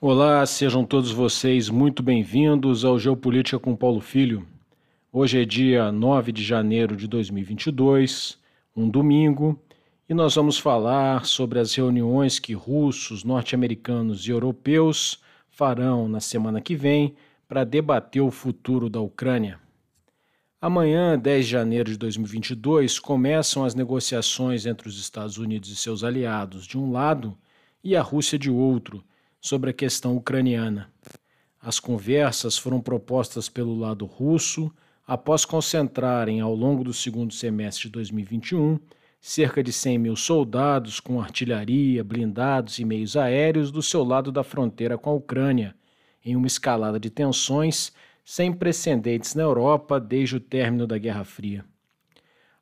Olá, sejam todos vocês muito bem-vindos ao Geopolítica com Paulo Filho. Hoje é dia 9 de janeiro de 2022, um domingo, e nós vamos falar sobre as reuniões que russos, norte-americanos e europeus farão na semana que vem para debater o futuro da Ucrânia. Amanhã, 10 de janeiro de 2022, começam as negociações entre os Estados Unidos e seus aliados de um lado e a Rússia de outro sobre a questão ucraniana. As conversas foram propostas pelo lado russo após concentrarem, ao longo do segundo semestre de 2021, cerca de 100 mil soldados com artilharia, blindados e meios aéreos do seu lado da fronteira com a Ucrânia, em uma escalada de tensões sem precedentes na Europa desde o término da Guerra Fria.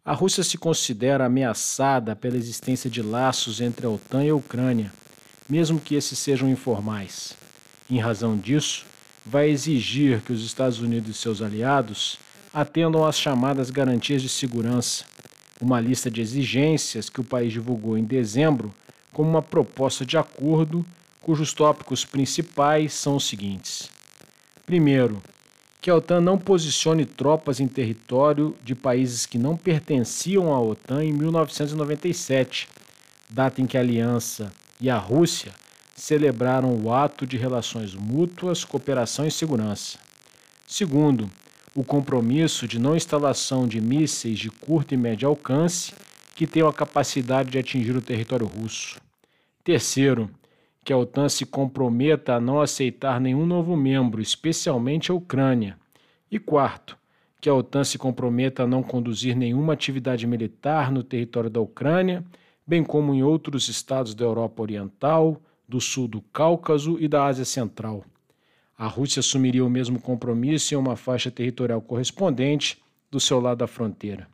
A Rússia se considera ameaçada pela existência de laços entre a OTAN e a Ucrânia mesmo que esses sejam informais. Em razão disso, vai exigir que os Estados Unidos e seus aliados atendam às chamadas garantias de segurança, uma lista de exigências que o país divulgou em dezembro como uma proposta de acordo cujos tópicos principais são os seguintes: primeiro, que a OTAN não posicione tropas em território de países que não pertenciam à OTAN em 1997, data em que a aliança e a Rússia celebraram o ato de relações mútuas, cooperação e segurança. Segundo, o compromisso de não instalação de mísseis de curto e médio alcance que tenham a capacidade de atingir o território russo. Terceiro, que a OTAN se comprometa a não aceitar nenhum novo membro, especialmente a Ucrânia. E quarto, que a OTAN se comprometa a não conduzir nenhuma atividade militar no território da Ucrânia bem como em outros estados da Europa Oriental, do sul do Cáucaso e da Ásia Central. A Rússia assumiria o mesmo compromisso em uma faixa territorial correspondente do seu lado da fronteira.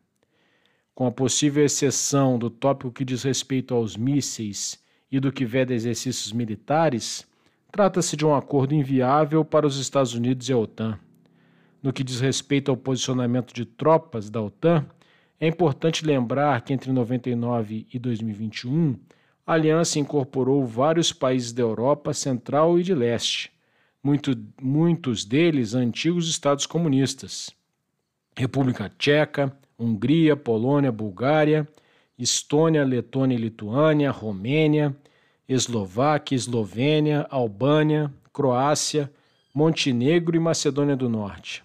Com a possível exceção do tópico que diz respeito aos mísseis e do que veda exercícios militares, trata-se de um acordo inviável para os Estados Unidos e a OTAN. No que diz respeito ao posicionamento de tropas da OTAN, é importante lembrar que entre 99 e 2021, a aliança incorporou vários países da Europa Central e de Leste, muito, muitos deles antigos estados comunistas. República Tcheca, Hungria, Polônia, Bulgária, Estônia, Letônia e Lituânia, Romênia, Eslováquia, Eslovênia, Albânia, Croácia, Montenegro e Macedônia do Norte.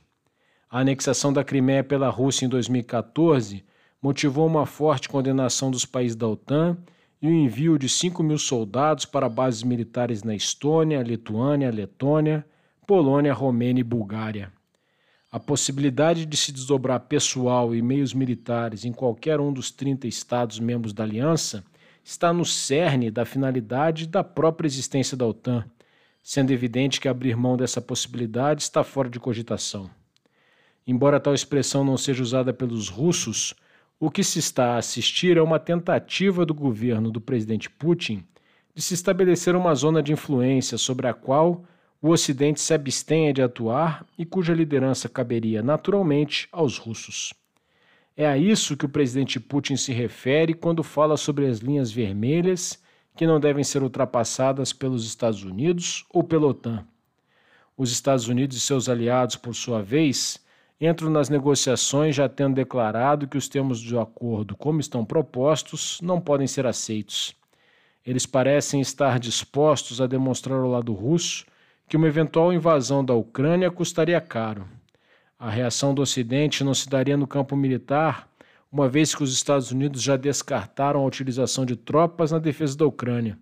A anexação da Crimeia pela Rússia em 2014 motivou uma forte condenação dos países da OTAN e o envio de 5 mil soldados para bases militares na Estônia, Lituânia, Letônia, Polônia, Romênia e Bulgária. A possibilidade de se desdobrar pessoal e meios militares em qualquer um dos 30 Estados membros da aliança está no cerne da finalidade da própria existência da OTAN, sendo evidente que abrir mão dessa possibilidade está fora de cogitação. Embora tal expressão não seja usada pelos russos, o que se está a assistir é uma tentativa do governo do presidente Putin de se estabelecer uma zona de influência sobre a qual o Ocidente se abstenha de atuar e cuja liderança caberia naturalmente aos russos. É a isso que o presidente Putin se refere quando fala sobre as linhas vermelhas que não devem ser ultrapassadas pelos Estados Unidos ou pela OTAN. Os Estados Unidos e seus aliados, por sua vez, entram nas negociações já tendo declarado que os termos do acordo, como estão propostos, não podem ser aceitos. Eles parecem estar dispostos a demonstrar ao lado russo que uma eventual invasão da Ucrânia custaria caro. A reação do Ocidente não se daria no campo militar, uma vez que os Estados Unidos já descartaram a utilização de tropas na defesa da Ucrânia.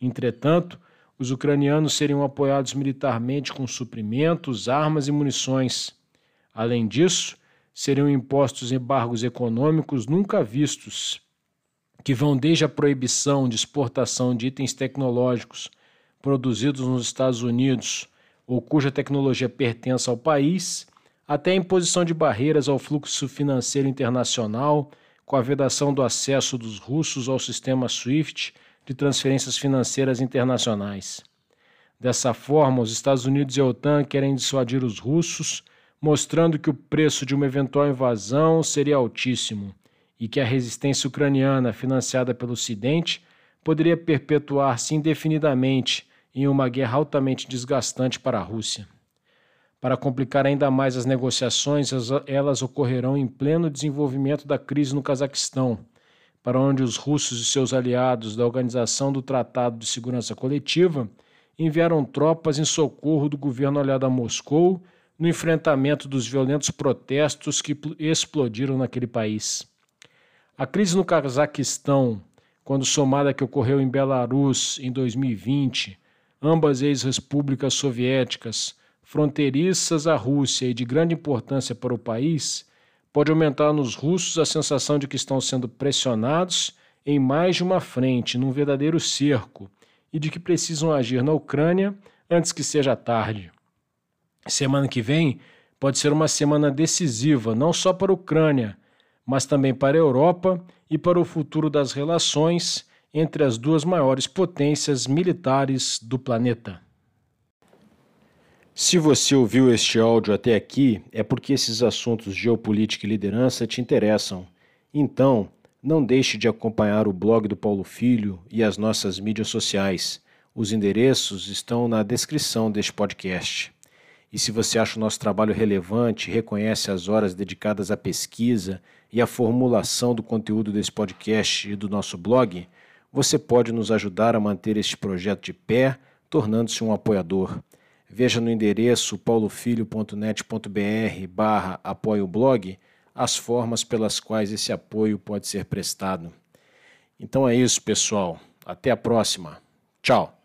Entretanto, os ucranianos seriam apoiados militarmente com suprimentos, armas e munições Além disso, seriam impostos embargos econômicos nunca vistos, que vão desde a proibição de exportação de itens tecnológicos produzidos nos Estados Unidos ou cuja tecnologia pertence ao país, até a imposição de barreiras ao fluxo financeiro internacional, com a vedação do acesso dos russos ao sistema SWIFT de transferências financeiras internacionais. Dessa forma, os Estados Unidos e a OTAN querem dissuadir os russos mostrando que o preço de uma eventual invasão seria altíssimo e que a resistência ucraniana, financiada pelo Ocidente, poderia perpetuar-se indefinidamente em uma guerra altamente desgastante para a Rússia. Para complicar ainda mais as negociações, elas ocorrerão em pleno desenvolvimento da crise no Cazaquistão, para onde os russos e seus aliados da Organização do Tratado de Segurança Coletiva enviaram tropas em socorro do governo aliado a Moscou no enfrentamento dos violentos protestos que explodiram naquele país. A crise no Cazaquistão, quando somada à que ocorreu em Belarus em 2020, ambas ex-repúblicas soviéticas, fronteiriças à Rússia e de grande importância para o país, pode aumentar nos russos a sensação de que estão sendo pressionados em mais de uma frente, num verdadeiro cerco, e de que precisam agir na Ucrânia antes que seja tarde. Semana que vem pode ser uma semana decisiva, não só para a Ucrânia, mas também para a Europa e para o futuro das relações entre as duas maiores potências militares do planeta. Se você ouviu este áudio até aqui, é porque esses assuntos geopolítica e liderança te interessam. Então, não deixe de acompanhar o blog do Paulo Filho e as nossas mídias sociais. Os endereços estão na descrição deste podcast. E se você acha o nosso trabalho relevante, reconhece as horas dedicadas à pesquisa e à formulação do conteúdo desse podcast e do nosso blog, você pode nos ajudar a manter este projeto de pé, tornando-se um apoiador. Veja no endereço paulofilho.net.br barra apoio blog as formas pelas quais esse apoio pode ser prestado. Então é isso, pessoal. Até a próxima. Tchau.